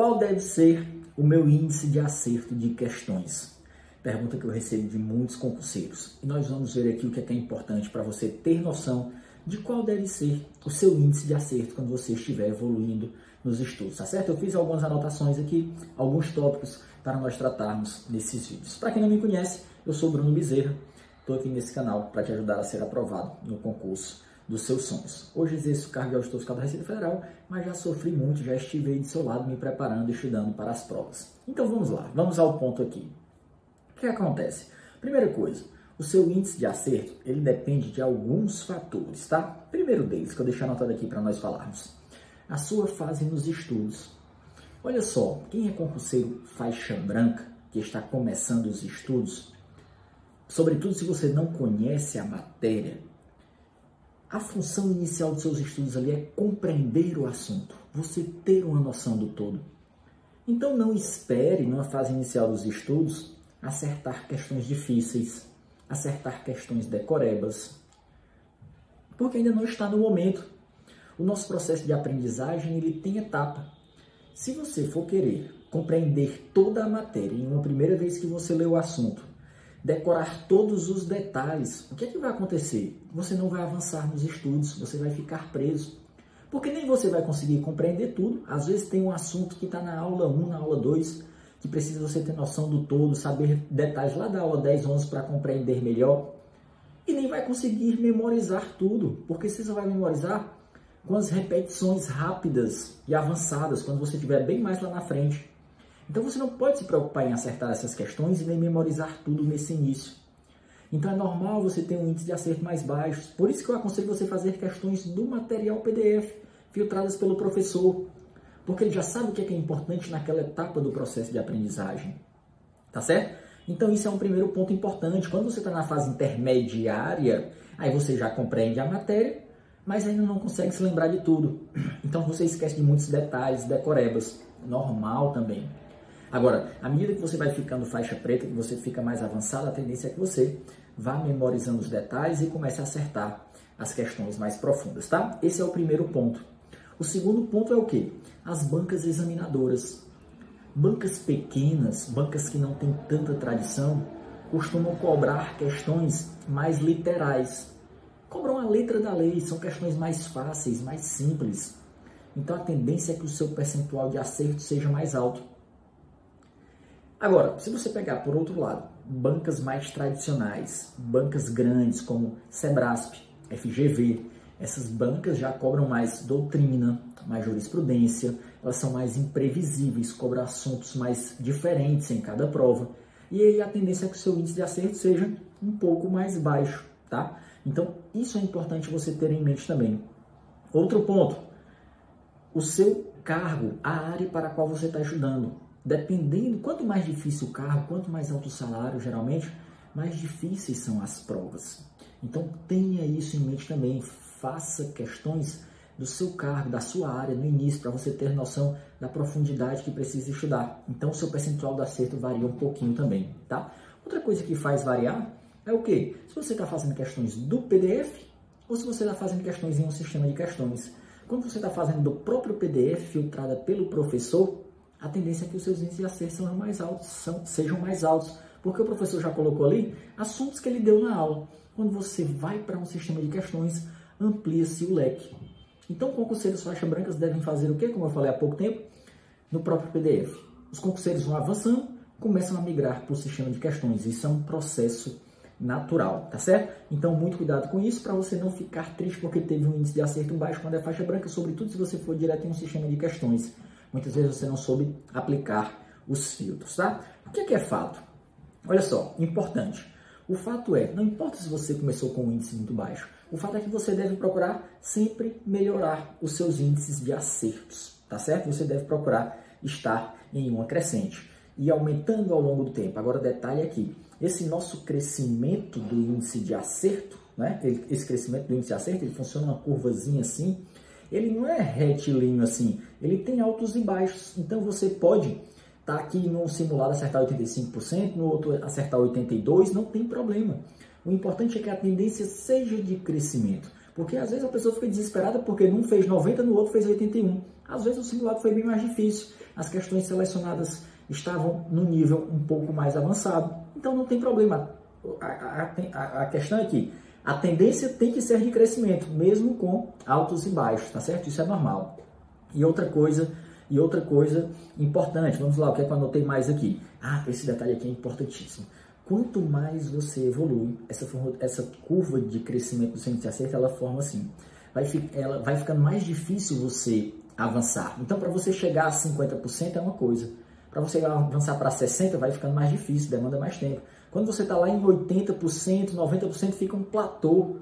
Qual deve ser o meu índice de acerto de questões? Pergunta que eu recebo de muitos concurseiros. E nós vamos ver aqui o que é, que é importante para você ter noção de qual deve ser o seu índice de acerto quando você estiver evoluindo nos estudos, tá certo? Eu fiz algumas anotações aqui, alguns tópicos para nós tratarmos nesses vídeos. Para quem não me conhece, eu sou Bruno Bezerra, estou aqui nesse canal para te ajudar a ser aprovado no concurso dos seus sonhos. Hoje exerço o cargo de auditor fiscal da Receita Federal, mas já sofri muito, já estive aí do seu lado me preparando e estudando para as provas. Então vamos lá, vamos ao ponto aqui. O que acontece? Primeira coisa, o seu índice de acerto, ele depende de alguns fatores, tá? Primeiro deles, que eu deixei anotado aqui para nós falarmos. A sua fase nos estudos. Olha só, quem é concurseiro faixa branca, que está começando os estudos, sobretudo se você não conhece a matéria, a função inicial dos seus estudos ali é compreender o assunto, você ter uma noção do todo. Então não espere, numa fase inicial dos estudos, acertar questões difíceis, acertar questões decorebas, porque ainda não está no momento. O nosso processo de aprendizagem ele tem etapa. Se você for querer compreender toda a matéria em uma primeira vez que você lê o assunto, decorar todos os detalhes, o que é que vai acontecer? Você não vai avançar nos estudos, você vai ficar preso. Porque nem você vai conseguir compreender tudo. Às vezes tem um assunto que está na aula 1, na aula 2, que precisa você ter noção do todo, saber detalhes lá da aula 10, 11 para compreender melhor. E nem vai conseguir memorizar tudo, porque você só vai memorizar com as repetições rápidas e avançadas, quando você estiver bem mais lá na frente. Então você não pode se preocupar em acertar essas questões e nem memorizar tudo nesse início. Então é normal você ter um índice de acerto mais baixo. Por isso que eu aconselho você fazer questões do material PDF, filtradas pelo professor, porque ele já sabe o que é, que é importante naquela etapa do processo de aprendizagem. Tá certo? Então isso é um primeiro ponto importante. Quando você está na fase intermediária, aí você já compreende a matéria, mas ainda não consegue se lembrar de tudo. Então você esquece de muitos detalhes, decorebas. Normal também. Agora, à medida que você vai ficando faixa preta, que você fica mais avançado, a tendência é que você vá memorizando os detalhes e comece a acertar as questões mais profundas, tá? Esse é o primeiro ponto. O segundo ponto é o quê? As bancas examinadoras. Bancas pequenas, bancas que não têm tanta tradição, costumam cobrar questões mais literais. Cobram a letra da lei, são questões mais fáceis, mais simples. Então a tendência é que o seu percentual de acerto seja mais alto. Agora, se você pegar por outro lado, bancas mais tradicionais, bancas grandes como Sebrasp, FGV, essas bancas já cobram mais doutrina, mais jurisprudência, elas são mais imprevisíveis, cobram assuntos mais diferentes em cada prova. E aí a tendência é que o seu índice de acerto seja um pouco mais baixo, tá? Então, isso é importante você ter em mente também. Outro ponto, o seu cargo, a área para a qual você está estudando dependendo, quanto mais difícil o carro, quanto mais alto o salário, geralmente, mais difíceis são as provas. Então tenha isso em mente também, faça questões do seu cargo, da sua área no início, para você ter noção da profundidade que precisa estudar. Então seu percentual de acerto varia um pouquinho também, tá? Outra coisa que faz variar é o que? Se você está fazendo questões do PDF ou se você está fazendo questões em um sistema de questões. Quando você está fazendo do próprio PDF, filtrada pelo professor, a tendência é que os seus índices de acerto sejam mais altos, são, sejam mais altos, porque o professor já colocou ali assuntos que ele deu na aula. Quando você vai para um sistema de questões, amplia-se o leque. Então, concurseiros faixa brancas devem fazer o quê? Como eu falei há pouco tempo, no próprio PDF. Os concurseiros vão avançando, começam a migrar para o sistema de questões. Isso é um processo natural, tá certo? Então, muito cuidado com isso para você não ficar triste porque teve um índice de acerto baixo quando é faixa branca, sobretudo se você for direto em um sistema de questões muitas vezes você não soube aplicar os filtros, tá? O que é, que é fato? Olha só, importante. O fato é, não importa se você começou com um índice muito baixo, o fato é que você deve procurar sempre melhorar os seus índices de acertos, tá certo? Você deve procurar estar em uma crescente e aumentando ao longo do tempo. Agora, detalhe aqui, esse nosso crescimento do índice de acerto, né? Esse crescimento do índice de acerto, ele funciona uma curvazinha assim, ele não é retilíneo assim, ele tem altos e baixos. Então você pode estar tá aqui num simulado acertar 85%, no outro acertar 82%, não tem problema. O importante é que a tendência seja de crescimento. Porque às vezes a pessoa fica desesperada porque num fez 90, no outro fez 81. Às vezes o simulado foi bem mais difícil. as questões selecionadas estavam no nível um pouco mais avançado. Então não tem problema. A, a, a questão é que a tendência tem que ser de crescimento, mesmo com altos e baixos, tá certo? Isso é normal. E outra coisa, e outra coisa importante, vamos lá, o que é que eu anotei mais aqui? Ah, esse detalhe aqui é importantíssimo. Quanto mais você evolui, essa, essa curva de crescimento do centro de acerto, ela forma assim. Vai, ela vai ficando mais difícil você avançar. Então, para você chegar a 50% é uma coisa. Para você avançar para 60% vai ficando mais difícil, demanda mais tempo. Quando você está lá em 80%, 90% fica um platô.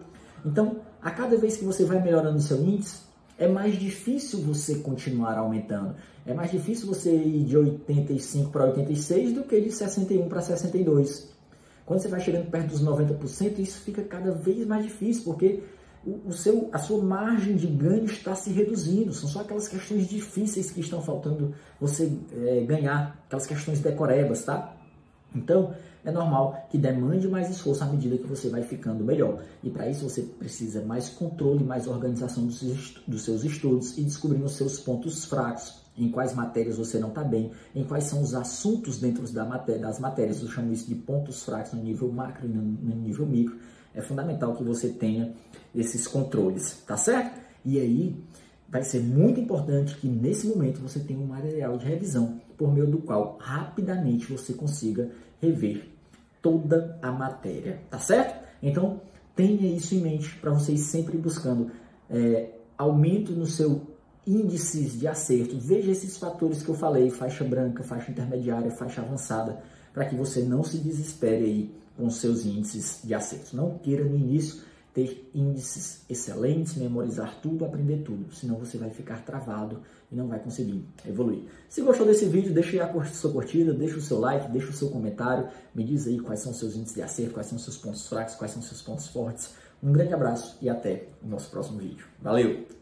Então, a cada vez que você vai melhorando o seu índice, é mais difícil você continuar aumentando. É mais difícil você ir de 85 para 86 do que de 61 para 62. Quando você vai chegando perto dos 90%, isso fica cada vez mais difícil, porque o, seu, a sua margem de ganho está se reduzindo. São só aquelas questões difíceis que estão faltando você é, ganhar, aquelas questões decorebas, tá? Então, é normal que demande mais esforço à medida que você vai ficando melhor. E para isso você precisa mais controle, mais organização dos, seus estudos e descobrindo os seus pontos fracos, em quais matérias você não está bem, em quais são os assuntos dentro da das matérias. Eu chamo isso de pontos fracos no nível macro e no nível micro. É fundamental que você tenha esses controles, tá certo? E aí vai ser muito importante que nesse momento você tenha um material de revisão por meio do qual rapidamente você consiga rever toda a matéria, tá certo? Então tenha isso em mente para vocês sempre buscando é, aumento no seu índices de acerto. Veja esses fatores que eu falei, faixa branca, faixa intermediária, faixa avançada, para que você não se desespere aí com seus índices de acerto. Não queira no início ter índices excelentes, memorizar tudo, aprender tudo, senão você vai ficar travado e não vai conseguir evoluir. Se gostou desse vídeo, deixe a sua curtida, deixe o seu like, deixe o seu comentário, me diz aí quais são os seus índices de acerto, quais são os seus pontos fracos, quais são os seus pontos fortes. Um grande abraço e até o nosso próximo vídeo. Valeu!